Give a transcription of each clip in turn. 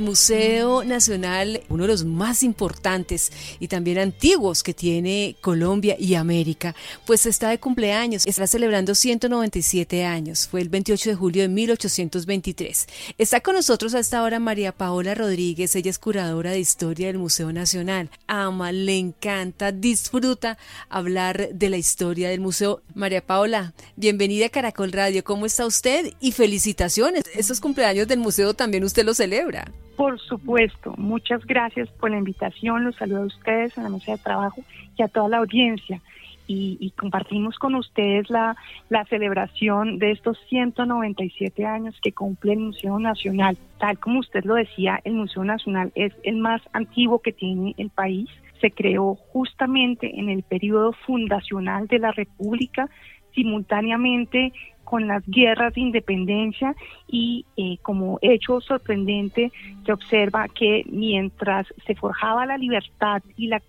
Museo Nacional, uno de los más importantes y también antiguos que tiene Colombia y América, pues está de cumpleaños, está celebrando 197 años, fue el 28 de julio de 1823. Está con nosotros hasta ahora María Paola Rodríguez, ella es curadora de historia del Museo Nacional. Ama, le encanta, disfruta hablar de la historia del museo. María Paola, bienvenida a Caracol Radio, ¿cómo está usted? Y felicitaciones, esos cumpleaños del museo también usted los celebra. Por supuesto, muchas gracias por la invitación, los saludo a ustedes en la mesa de trabajo y a toda la audiencia. Y, compartimos con ustedes la, la celebración de estos 197 años que cumple el Museo Nacional. Tal como usted lo decía, el Museo Nacional es el más antiguo que tiene el país. Se creó justamente en el periodo fundacional de la República, simultáneamente con las guerras de independencia y eh, como hecho sorprendente se observa que mientras se forjaba la libertad y la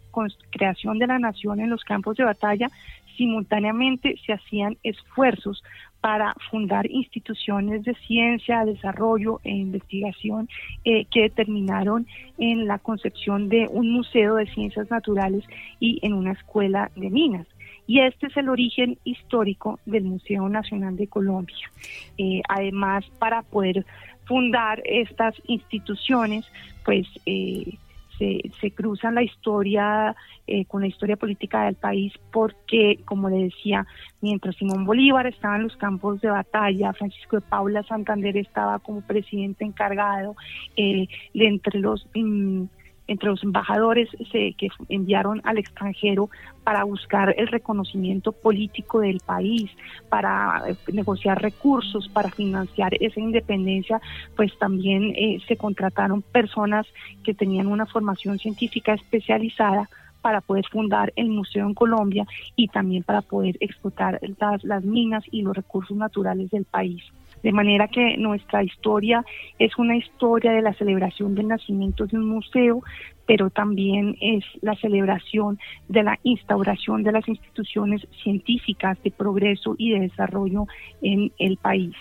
creación de la nación en los campos de batalla, simultáneamente se hacían esfuerzos para fundar instituciones de ciencia, desarrollo e investigación eh, que terminaron en la concepción de un museo de ciencias naturales y en una escuela de minas y este es el origen histórico del Museo Nacional de Colombia. Eh, además, para poder fundar estas instituciones, pues eh, se, cruzan la historia eh, con la historia política del país porque, como le decía, mientras Simón Bolívar estaba en los campos de batalla, Francisco de Paula Santander estaba como presidente encargado, de entre los... Mm, entre los embajadores que enviaron al extranjero para buscar el reconocimiento político del país, para eh, negociar recursos, para financiar esa independencia, pues también eh, se contrataron personas que tenían una formación científica especializada para poder fundar el museo en Colombia y también para poder explotar las minas y los recursos naturales del país. De manera que nuestra historia es una historia de la celebración del nacimiento de un museo, pero también es la celebración de la instauración de las instituciones científicas de progreso y de desarrollo en el país.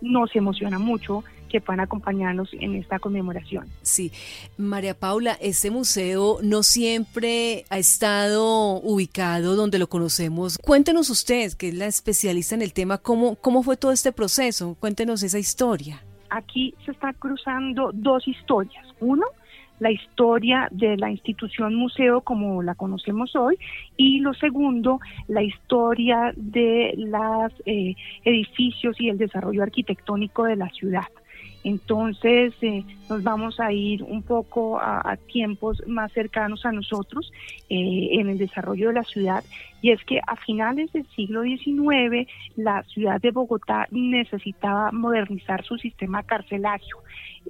Nos emociona mucho que puedan acompañarnos en esta conmemoración. Sí, María Paula, este museo no siempre ha estado ubicado donde lo conocemos. Cuéntenos usted, que es la especialista en el tema, cómo, cómo fue todo este proceso. Cuéntenos esa historia. Aquí se están cruzando dos historias. Uno, la historia de la institución museo como la conocemos hoy y lo segundo, la historia de los eh, edificios y el desarrollo arquitectónico de la ciudad. Entonces eh, nos vamos a ir un poco a, tiempos más cercanos a nosotros eh, en el desarrollo de la ciudad y es que a finales del siglo XIX la ciudad de Bogotá necesitaba modernizar su sistema carcelario.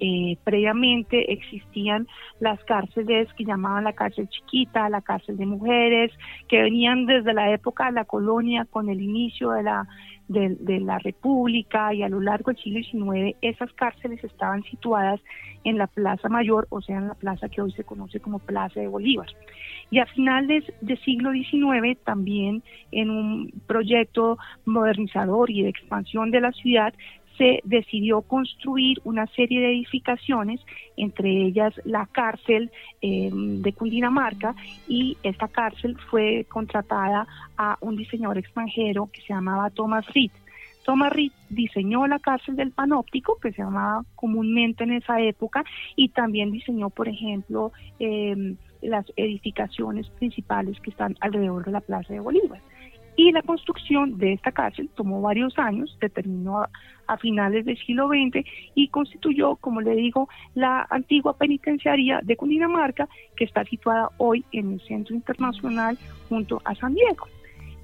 Eh, previamente existían las cárceles que llamaban la cárcel chiquita, la cárcel de mujeres, que venían desde la época de la colonia con el inicio de la de, la República y a lo largo del siglo XIX esas cárceles estaban situadas en la Plaza Mayor, o sea, en la plaza que hoy se conoce como Plaza de Bolívar. Y a finales del siglo XIX también en un proyecto modernizador y de expansión de la ciudad se decidió construir una serie de edificaciones, entre ellas la cárcel eh, de Cundinamarca, y esta cárcel fue contratada a un diseñador extranjero que se llamaba Thomas Reed. Reed diseñó la cárcel del Panóptico, que se llamaba comúnmente en esa época, y también diseñó, por ejemplo, eh, las edificaciones principales que están alrededor de la Plaza de Bolívar. Y la construcción de esta cárcel tomó varios años, se terminó a, finales del siglo XX y constituyó, como le digo, la antigua penitenciaría de Cundinamarca, que está situada hoy en el Centro Internacional junto a San Diego.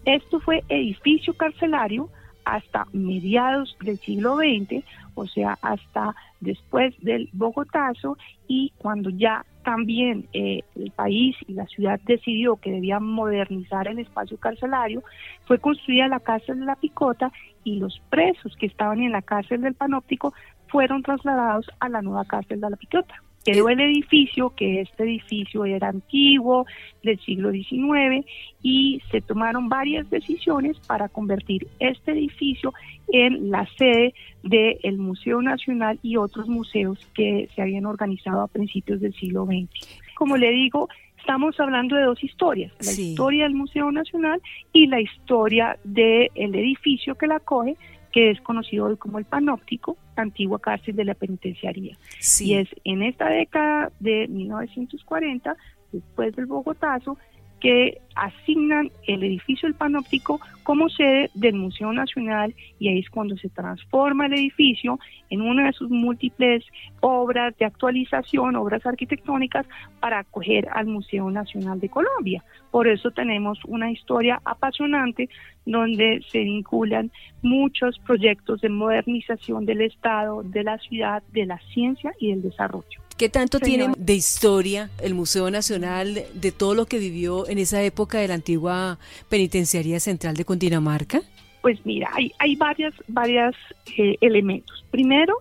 Esto fue edificio carcelario hasta mediados del siglo XX, o sea, hasta después del Bogotazo y cuando ya también eh, el país y la ciudad decidió que debían modernizar el espacio carcelario, fue construida la cárcel de la Picota y los presos que estaban en la cárcel del Panóptico fueron trasladados a la nueva cárcel de la Picota. Quedó el edificio, que este edificio era antiguo, del siglo XIX, y se tomaron varias decisiones para convertir este edificio en la sede del Museo Nacional y otros museos que se habían organizado a principios del siglo XX. Como le digo, estamos hablando de dos historias, la historia del Museo Nacional y la historia del edificio que la acoge, que es conocido hoy como el Panóptico, antigua cárcel de la penitenciaría. Y es en esta década de 1940, después del Bogotazo, que asignan el edificio del Panóptico como sede del Museo Nacional y ahí es cuando se transforma el edificio en una de sus múltiples obras de actualización, obras arquitectónicas para acoger al Museo Nacional de Colombia. Por eso tenemos una historia apasionante donde se vinculan muchos proyectos de modernización del Estado, de la ciudad, de la ciencia y del desarrollo. ¿Qué tanto tiene de historia el Museo Nacional de todo lo que vivió en esa época de la antigua Penitenciaría Central de Cundinamarca? Pues mira, hay, hay varias, varias eh, elementos. Primero,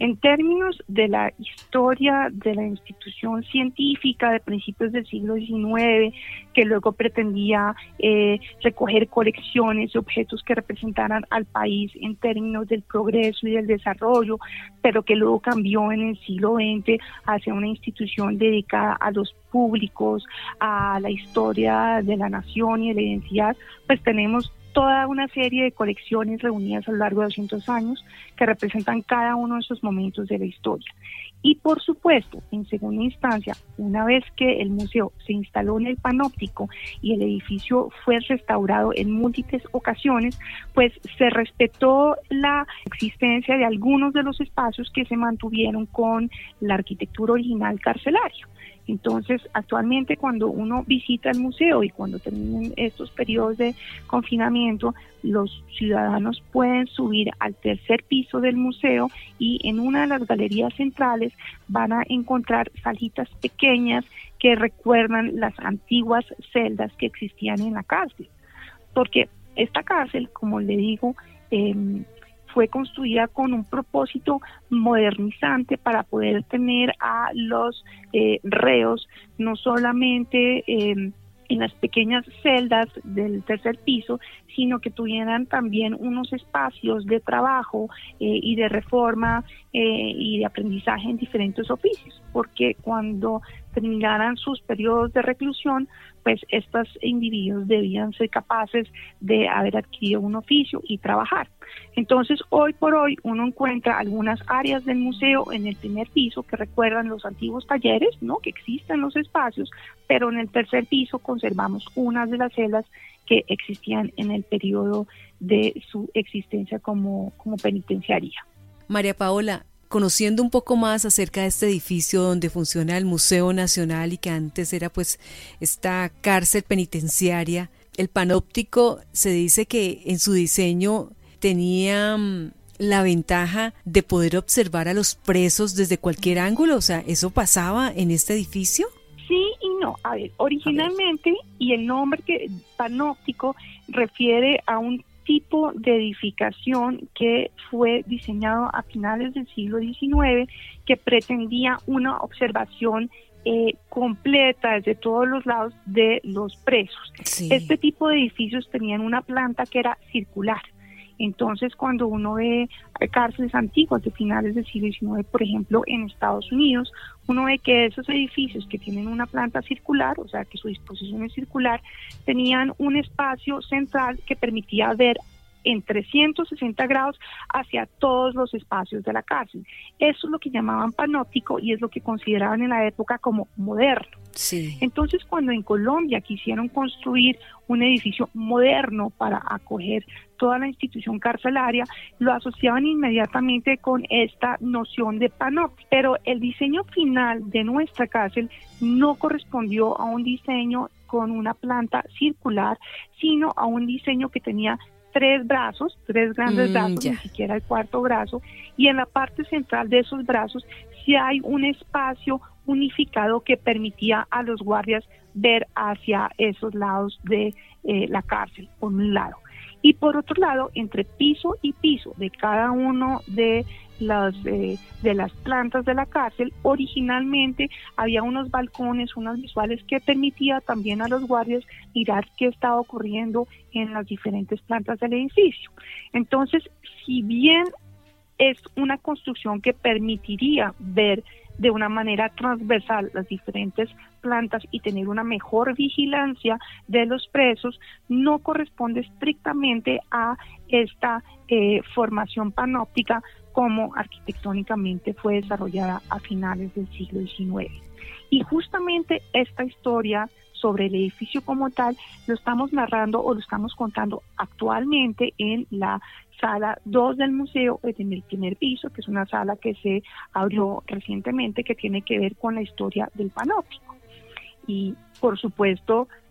en términos de la historia de la institución científica de principios del siglo XIX, que luego pretendía eh, recoger colecciones de objetos que representaran al país en términos del progreso y del desarrollo, pero que luego cambió en el siglo XX hacia una institución dedicada a los públicos, a la historia de la nación y de la identidad, pues tenemos toda una serie de colecciones reunidas a lo largo de 200 años que representan cada uno de esos momentos de la historia. Y por supuesto, en segunda instancia, una vez que el museo se instaló en el panóptico y el edificio fue restaurado en múltiples ocasiones, pues se respetó la existencia de algunos de los espacios que se mantuvieron con la arquitectura original carcelaria. Entonces, actualmente cuando uno visita el museo y cuando terminen estos periodos de confinamiento, los ciudadanos pueden subir al tercer piso del museo y en una de las galerías centrales van a encontrar salitas pequeñas que recuerdan las antiguas celdas que existían en la cárcel. Porque esta cárcel, como le digo, eh, fue construida con un propósito modernizante para poder tener a los eh, reos no solamente eh, en las pequeñas celdas del tercer piso, sino que tuvieran también unos espacios de trabajo eh, y de reforma y de aprendizaje en diferentes oficios, porque cuando terminaran sus periodos de reclusión, pues estos individuos debían ser capaces de haber adquirido un oficio y trabajar. Entonces, hoy por hoy uno encuentra algunas áreas del museo en el primer piso que recuerdan los antiguos talleres, ¿no? Que existen los espacios, pero en el tercer piso conservamos unas de las celdas que existían en el periodo de su existencia como, como penitenciaría. María Paola, conociendo un poco más acerca de este edificio donde funciona el Museo Nacional y que antes era pues esta cárcel penitenciaria, el panóptico se dice que en su diseño tenía mm, la ventaja de poder observar a los presos desde cualquier ángulo, o sea, ¿eso pasaba en este edificio? Sí y no. A ver, originalmente, y el nombre que panóptico refiere a un tipo de edificación que fue diseñado a finales del siglo XIX, que pretendía una observación eh, completa desde todos los lados de los presos. Este tipo de edificios tenían una planta que era circular. Entonces, cuando uno ve cárceles antiguas de finales del siglo XIX, por ejemplo, en Estados Unidos, uno ve que esos edificios que tienen una planta circular, o sea, que su disposición es circular, tenían un espacio central que permitía ver en 360 grados hacia todos los espacios de la cárcel. Eso es lo que llamaban panóptico y es lo que consideraban en la época como moderno. Sí. Entonces, cuando en Colombia quisieron construir un edificio moderno para acoger toda la institución carcelaria, lo asociaban inmediatamente con esta noción de panóptico. Pero el diseño final de nuestra cárcel no correspondió a un diseño con una planta circular, sino a un diseño que tenía tres brazos, tres grandes mm, brazos, ni siquiera el cuarto brazo, y en la parte central de esos brazos sí hay un espacio unificado que permitía a los guardias ver hacia esos lados de eh, la cárcel, por un lado. Y por otro lado, entre piso y piso de cada uno de las, eh, de las plantas de la cárcel, originalmente había unos balcones, unas visuales que permitía también a los guardias mirar qué estaba ocurriendo en las diferentes plantas del edificio. Entonces, si bien es una construcción que permitiría ver de una manera transversal las diferentes plantas y tener una mejor vigilancia de los presos, no corresponde estrictamente a esta eh, formación panóptica como arquitectónicamente fue desarrollada a finales del siglo XIX. Y justamente esta historia sobre el edificio como tal lo estamos narrando o lo estamos contando actualmente en la sala 2 del museo, en el primer piso, que es una sala que se abrió recientemente que tiene que ver con la historia del panóptico. Y por supuesto, pues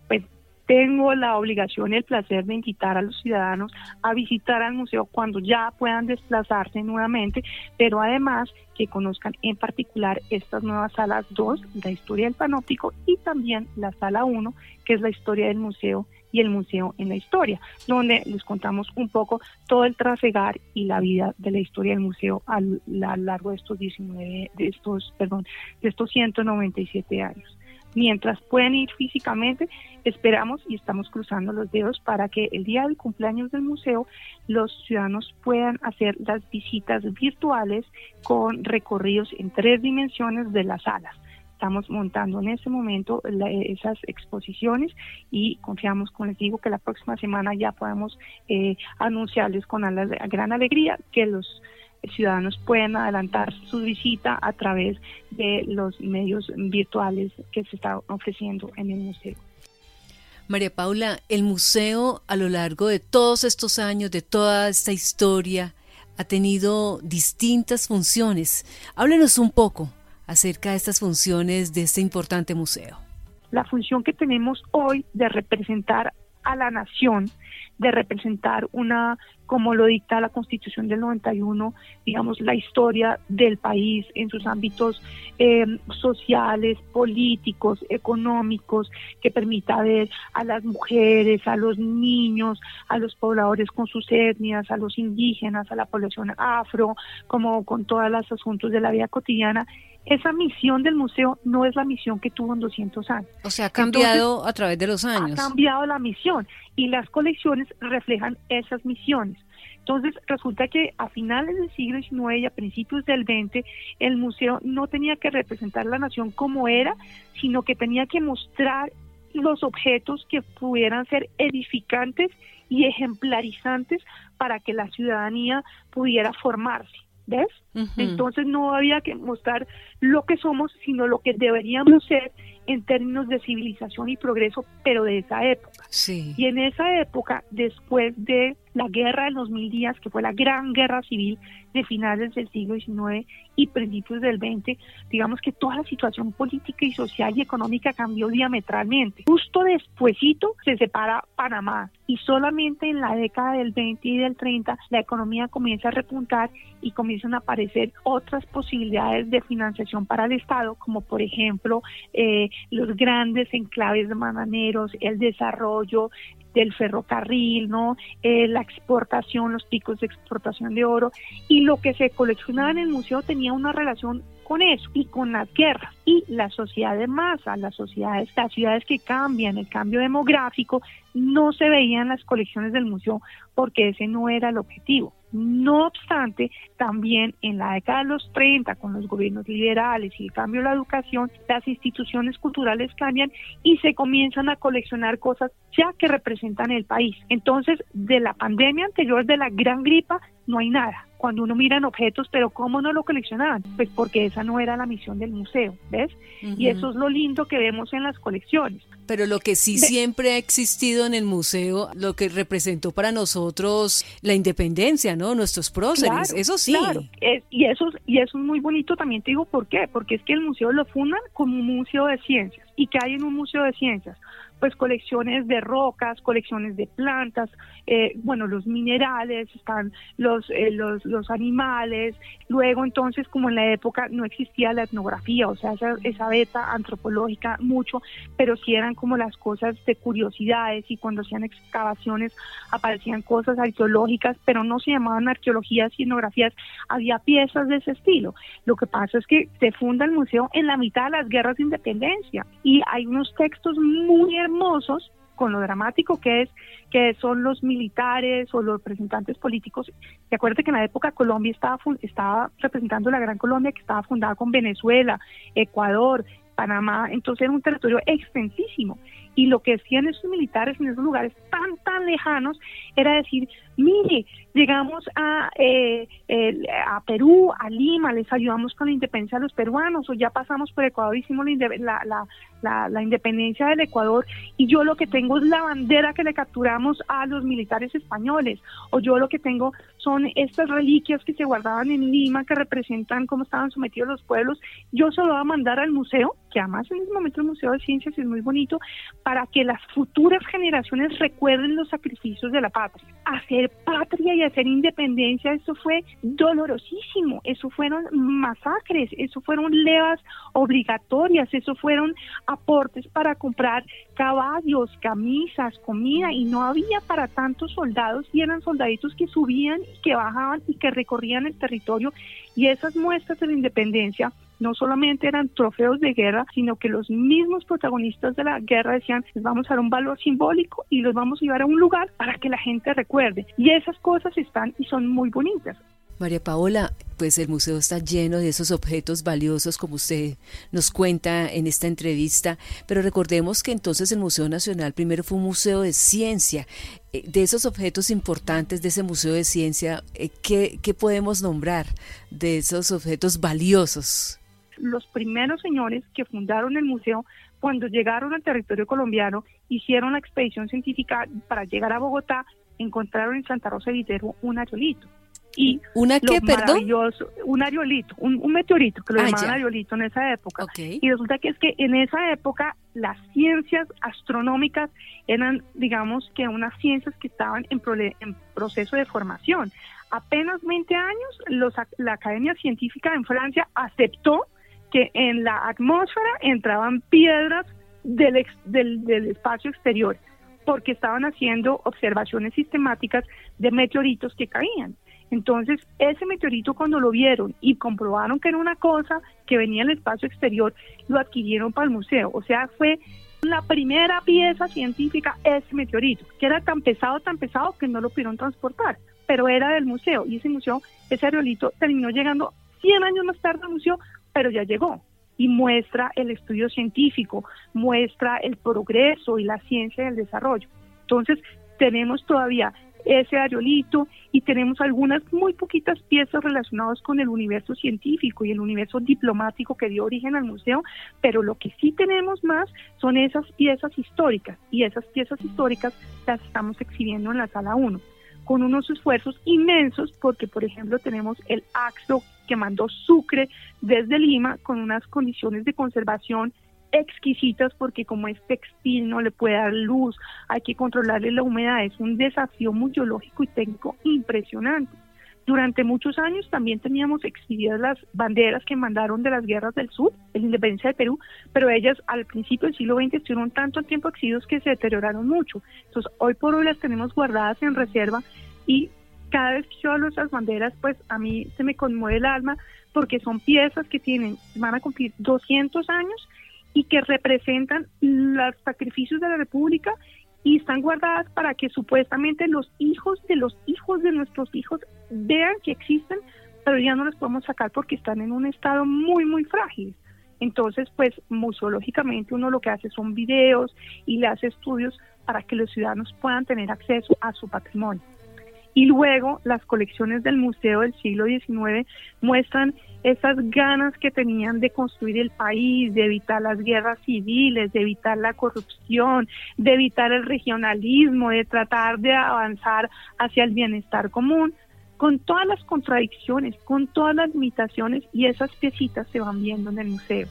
tengo la obligación y el placer de invitar a los ciudadanos a visitar al museo cuando ya puedan desplazarse nuevamente, pero además que conozcan en particular estas nuevas salas 2, la historia del panóptico, y también la sala 1, que es la historia del museo y el museo en la historia, donde les contamos un poco todo el trasegar y la vida de la historia del museo a lo largo de estos 19, de estos, perdón, de estos 197 años mientras pueden ir físicamente, esperamos y estamos cruzando los dedos para que el día del cumpleaños del museo los ciudadanos puedan hacer las visitas virtuales con recorridos en tres dimensiones de las salas. Estamos montando en este momento esas exposiciones y confiamos, como les digo, que la próxima semana ya podamos eh, anunciarles con gran alegría que los ciudadanos pueden adelantar su visita a través de los medios virtuales que se están ofreciendo en el museo. María Paula, el museo a lo largo de todos estos años, de toda esta historia, ha tenido distintas funciones. Háblenos un poco acerca de estas funciones de este importante museo. La función que tenemos hoy de representar a la nación de representar una, como lo dicta la Constitución del 91, digamos, la historia del país en sus ámbitos eh, sociales, políticos, económicos, que permita ver a las mujeres, a los niños, a los pobladores con sus etnias, a los indígenas, a la población afro, como con todos los asuntos de la vida cotidiana esa misión del museo no es la misión que tuvo en 200 años. O sea, ha cambiado a través de los años. Ha cambiado la misión y las colecciones reflejan esas misiones. Entonces, resulta que a finales del siglo XIX y a principios del XX, el museo no tenía que representar la nación como era, sino que tenía que mostrar los objetos que pudieran ser edificantes y ejemplarizantes para que la ciudadanía pudiera formarse. ¿Ves? Entonces no había que mostrar lo que somos, sino lo que deberíamos ser en términos de civilización y progreso, pero de esa época. Sí. Y en esa época, después de la guerra de los mil días, que fue la gran guerra civil de finales del siglo XIX y principios del XX, digamos que toda la situación política y social y económica cambió diametralmente. Justo despuesito se separa Panamá y solamente en la década del 20 y del 30 la economía comienza a repuntar y comienzan a aparecer otras posibilidades de financiación para el Estado, como por ejemplo eh, los grandes enclaves de bananeros, el desarrollo, del ferrocarril, ¿no? Eh, la exportación, los picos de exportación de oro y lo que se coleccionaba en el museo tenía una relación con eso y con las guerras y la sociedad de masa, las sociedades, las ciudades que cambian, el cambio demográfico, no se veían las colecciones del museo porque ese no era el objetivo. No obstante, también en la década de los 30, con los gobiernos liberales y el cambio de la educación, las instituciones culturales cambian y se comienzan a coleccionar cosas ya que representan el país. Entonces, de la pandemia anterior de la gran gripa, no hay nada. Cuando uno mira en objetos, pero ¿cómo no lo coleccionaban? Pues porque esa no era la misión del museo, ¿ves? Y eso es lo lindo que vemos en las colecciones. Pero lo que sí siempre ha existido en el museo, lo que representó para nosotros la independencia, ¿no? Nuestros próceres, eso sí. Claro, y, eso, y eso es muy bonito también, te digo por qué, porque es que el museo lo fundan como un museo de ciencias. ¿Y qué hay en un museo de ciencias? pues colecciones de rocas, colecciones de plantas, eh, bueno, los minerales, están los, eh, los, los animales. Luego entonces, como en la época no existía la etnografía, o sea, esa, esa beta antropológica mucho, pero sí eran como las cosas de curiosidades y cuando hacían excavaciones aparecían cosas arqueológicas, pero no se llamaban arqueologías y etnografías, había piezas de ese estilo. Lo que pasa es que se funda el museo en la mitad de las guerras de independencia y hay unos textos muy hermosos con lo dramático que es que son los militares o los representantes políticos. Y acuérdate que en la época Colombia estaba, estaba representando la Gran Colombia que estaba fundada con Venezuela, Ecuador, Panamá, entonces era un territorio extensísimo. Y lo que hacían esos militares en esos lugares tan, tan lejanos era decir, mire, llegamos a, eh, a Perú, a Lima, les ayudamos con la independencia de los peruanos, o ya pasamos por Ecuador, hicimos la, la, la, la, independencia del Ecuador, y yo lo que tengo es la bandera que le capturamos a los militares españoles, o yo lo que tengo son estas reliquias que se guardaban en Lima, que representan cómo estaban sometidos los pueblos, yo se lo voy a mandar al museo, que además en ese momento el Museo de Ciencias es muy bonito, para que las futuras generaciones recuerden los sacrificios de la patria. Hacer patria y hacer independencia, eso fue dolorosísimo, eso fueron masacres, eso fueron levas obligatorias, eso fueron aportes para comprar caballos, camisas, comida, y no había para tantos soldados, y eran soldaditos que subían y que bajaban y que recorrían el territorio, y esas muestras de la independencia no solamente eran trofeos de guerra, sino que los mismos protagonistas de la guerra decían, les vamos a dar un valor simbólico y los vamos a llevar a un lugar para que la gente recuerde. Y esas cosas están y son muy bonitas. María Paola, pues el museo está lleno de esos objetos valiosos como usted nos cuenta en esta entrevista, pero recordemos que entonces el Museo Nacional primero fue un museo de ciencia. Eh, de esos objetos importantes de ese museo de ciencia, eh, ¿qué, qué podemos nombrar de esos objetos valiosos? Los primeros señores que fundaron el museo, cuando llegaron al territorio colombiano, hicieron la expedición científica para llegar a Bogotá, encontraron en Santa Rosa de Viterbo un areolito. Y ¿Una qué, perdón? Un areolito, un, meteorito, que lo ah, llamaban areolito en esa época. Y resulta que es que en esa época las ciencias astronómicas eran, digamos, que unas ciencias que estaban en, en proceso de formación. Apenas 20 años, los, la Academia Científica en Francia aceptó que en la atmósfera entraban piedras del, del, espacio exterior, porque estaban haciendo observaciones sistemáticas de meteoritos que caían. Entonces, ese meteorito cuando lo vieron y comprobaron que era una cosa que venía del espacio exterior, lo adquirieron para el museo. O sea, fue la primera pieza científica ese meteorito, que era tan pesado, tan pesado que no lo pudieron transportar, pero era del museo y ese museo, ese aerolito terminó llegando 100 años más tarde al museo pero ya llegó y muestra el estudio científico, muestra el progreso y la ciencia del desarrollo. Entonces, tenemos todavía ese areolito y tenemos algunas muy poquitas piezas relacionadas con el universo científico y el universo diplomático que dio origen al museo, pero lo que sí tenemos más son esas piezas históricas y esas piezas históricas las estamos exhibiendo en la sala 1 con unos esfuerzos inmensos porque por ejemplo tenemos el AXO que mandó Sucre desde Lima con unas condiciones de conservación exquisitas porque como es textil no le puede dar luz, hay que controlarle la humedad, es un desafío museológico y técnico impresionante. Durante muchos años también teníamos exhibidas las banderas que mandaron de las guerras del sur, de la independencia de Perú, pero ellas al principio del siglo XX estuvieron tanto tiempo exhibidas que se deterioraron mucho. Entonces hoy por hoy las tenemos guardadas en reserva y cada vez que yo hablo esas banderas, pues a mí se me conmueve el alma porque son piezas que tienen, van a cumplir 200 años y que representan los sacrificios de la República y están guardadas para que supuestamente los hijos de los hijos de nuestros hijos vean que existen, pero ya no las podemos sacar porque están en un estado muy, muy frágil. Entonces, pues museológicamente uno lo que hace son videos y le hace estudios para que los ciudadanos puedan tener acceso a su patrimonio. Y luego las colecciones del Museo del siglo XIX muestran esas ganas que tenían de construir el país, de evitar las guerras civiles, de evitar la corrupción, de evitar el regionalismo, de tratar de avanzar hacia el bienestar común, con todas las contradicciones, con todas las limitaciones y esas piecitas se van viendo en el museo.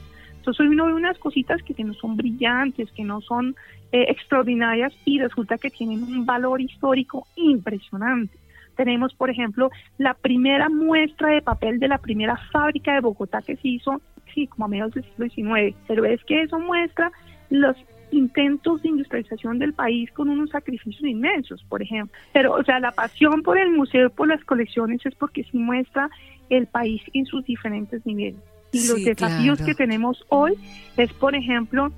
Entonces uno ve unas cositas que no son brillantes, que no son eh, extraordinarias y resulta que tienen un valor histórico impresionante. Tenemos, por ejemplo, la primera muestra de papel de la primera fábrica de Bogotá que se hizo, sí, como a mediados del siglo XIX, pero es que eso muestra los intentos de industrialización del país con unos sacrificios inmensos, por ejemplo. Pero, o sea, la pasión por el museo por las colecciones es porque sí muestra el país en sus diferentes niveles. Y los desafíos que tenemos hoy es, por ejemplo,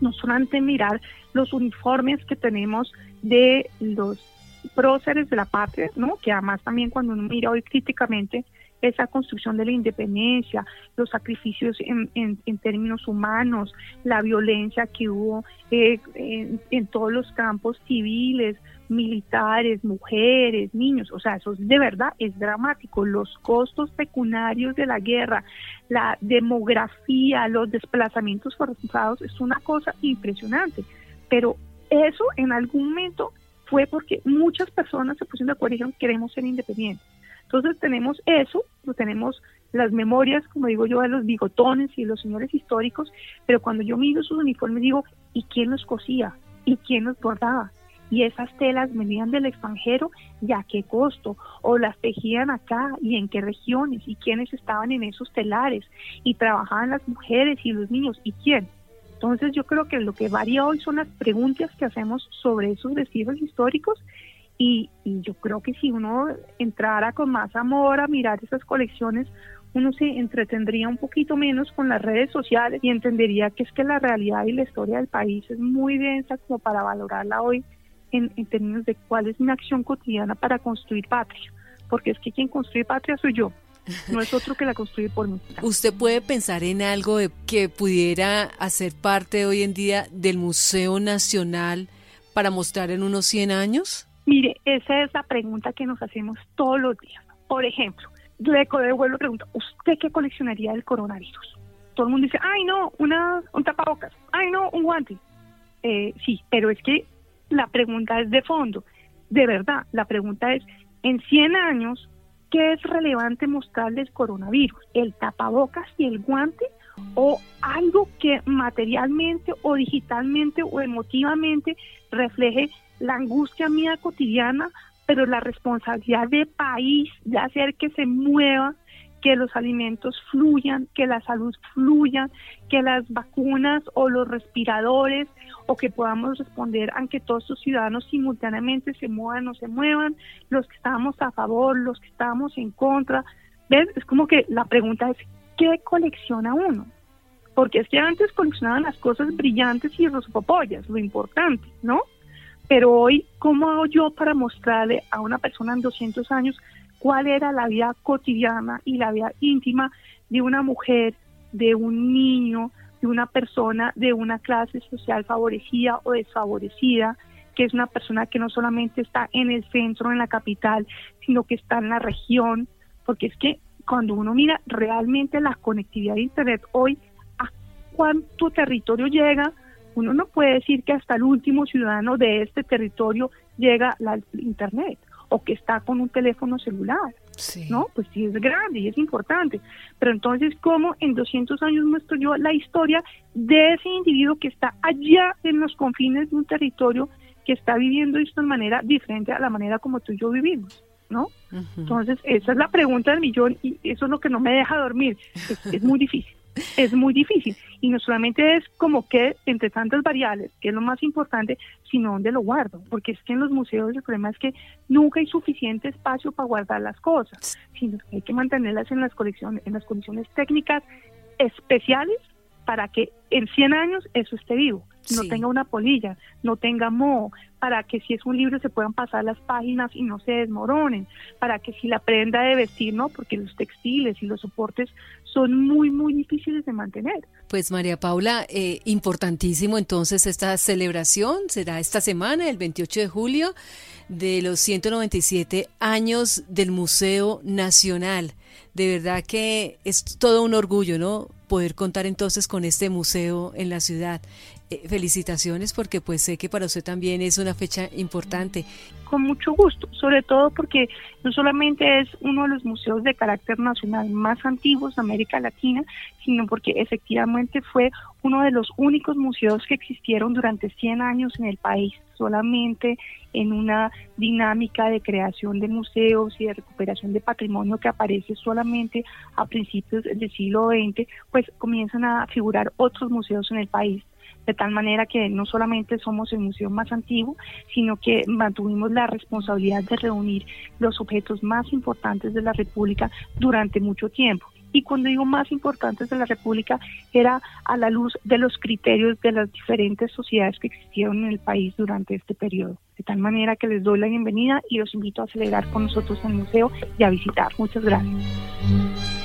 no solamente mirar los uniformes que tenemos de los próceres de la patria, ¿no? Que además también cuando uno mira hoy críticamente esa construcción de la independencia, los sacrificios en, en, términos humanos, la violencia que hubo eh, en, todos los campos civiles, militares, mujeres, niños, o sea, eso de verdad es dramático, los costos pecuniarios de la guerra, la demografía, los desplazamientos forzados, es una cosa impresionante, pero eso en algún momento fue porque muchas personas se pusieron de acuerdo y dijeron queremos ser independientes entonces tenemos eso, lo tenemos las memorias, como digo yo, de los bigotones y los señores históricos, pero cuando yo miro sus uniformes digo, ¿y quién los cosía? ¿Y quién los bordaba? Y esas telas venían del extranjero, ¿y a qué costo? ¿O las tejían acá? ¿Y en qué regiones? ¿Y quiénes estaban en esos telares? ¿Y trabajaban las mujeres y los niños? ¿Y quién? Entonces yo creo que lo que varía hoy son las preguntas que hacemos sobre esos vestidos históricos y, yo creo que si uno entrara con más amor a mirar esas colecciones, uno se entretendría un poquito menos con las redes sociales y entendería que es que la realidad y la historia del país es muy densa como para valorarla hoy en, en términos de cuál es mi acción cotidiana para construir patria, porque es que quien construye patria soy yo, no es otro que la construye por mí. ¿Usted puede pensar en algo que pudiera hacer parte hoy en día del Museo Nacional para mostrar en unos 100 años? Mire, esa es la pregunta que nos hacemos todos los días. Por ejemplo, le devuelvo la pregunta, ¿usted qué coleccionaría del coronavirus? Todo el mundo dice, ay no, una, un tapabocas, ay no, un guante. Eh, sí, pero es que la pregunta es de fondo. De verdad, la pregunta es, en 100 años, ¿qué es relevante mostrarle el coronavirus? ¿El tapabocas y el guante? ¿O algo que materialmente o digitalmente o emotivamente refleje la angustia mía cotidiana, pero la responsabilidad de país de hacer que se mueva, que los alimentos fluyan, que la salud fluya, que las vacunas o los respiradores o que podamos responder a que todos los ciudadanos simultáneamente se muevan o se muevan, los que estamos a favor, los que estamos en contra. ¿Ves? Es como que la pregunta es, ¿qué colecciona uno? Porque es que antes coleccionaban las cosas brillantes y rosopopollas, lo importante, ¿no? Pero hoy, ¿cómo hago yo para mostrarle a una persona en 200 años cuál era la vida cotidiana y la vida íntima de una mujer, de un niño, de una persona de una clase social favorecida o desfavorecida, que es una persona que no solamente está en el centro, en la capital, sino que está en la región, porque es que cuando uno mira realmente la conectividad de Internet hoy, a cuánto territorio llega, uno no puede decir que hasta el último ciudadano de este territorio llega la Internet o que está con un teléfono celular. ¿No? Pues sí es grande y es importante. Pero entonces, ¿cómo en 200 años muestro yo la historia de ese individuo que está allá en los confines de un territorio que está viviendo esto de manera diferente a la manera como tú y yo vivimos? ¿No? Entonces, esa es la pregunta del millón y eso es lo que no me deja dormir. es muy difícil es muy difícil. Y no solamente es como que entre tantas variables, que es lo más importante, sino dónde lo guardo. Porque es que en los museos el problema es que nunca hay suficiente espacio para guardar las cosas, sino que hay que mantenerlas en las colecciones, en las condiciones técnicas especiales para que en 100 años eso esté vivo no tenga una polilla, no tenga moho, para que si es un libro se puedan pasar las páginas y no se desmoronen, para que si la prenda de vestir, no, porque los textiles y los soportes son muy, muy difíciles de mantener. Pues María Paula, eh, importantísimo entonces esta celebración, será esta semana, el 28 de julio, de los 197 años del Museo Nacional. De verdad que es todo un orgullo, ¿no? Poder contar entonces con este museo en la ciudad. Eh, felicitaciones porque pues sé que para usted también es una fecha importante. Con mucho gusto, sobre todo porque no solamente es uno de los museos de carácter nacional más antiguos de América Latina, sino porque efectivamente fue uno de los únicos museos que existieron durante 100 años en el país, solamente en una dinámica de creación de museos y de recuperación de patrimonio que aparece solamente a principios del siglo XX, pues comienzan a figurar otros museos en el país de tal manera que no solamente somos el museo más antiguo, sino que mantuvimos la responsabilidad de reunir los objetos más importantes de la República durante mucho tiempo. Y cuando digo más importantes de la República, era a la luz de los criterios de las diferentes sociedades que existieron en el país durante este periodo. De tal manera que les doy la bienvenida y los invito a celebrar con nosotros el museo y a visitar. Muchas gracias.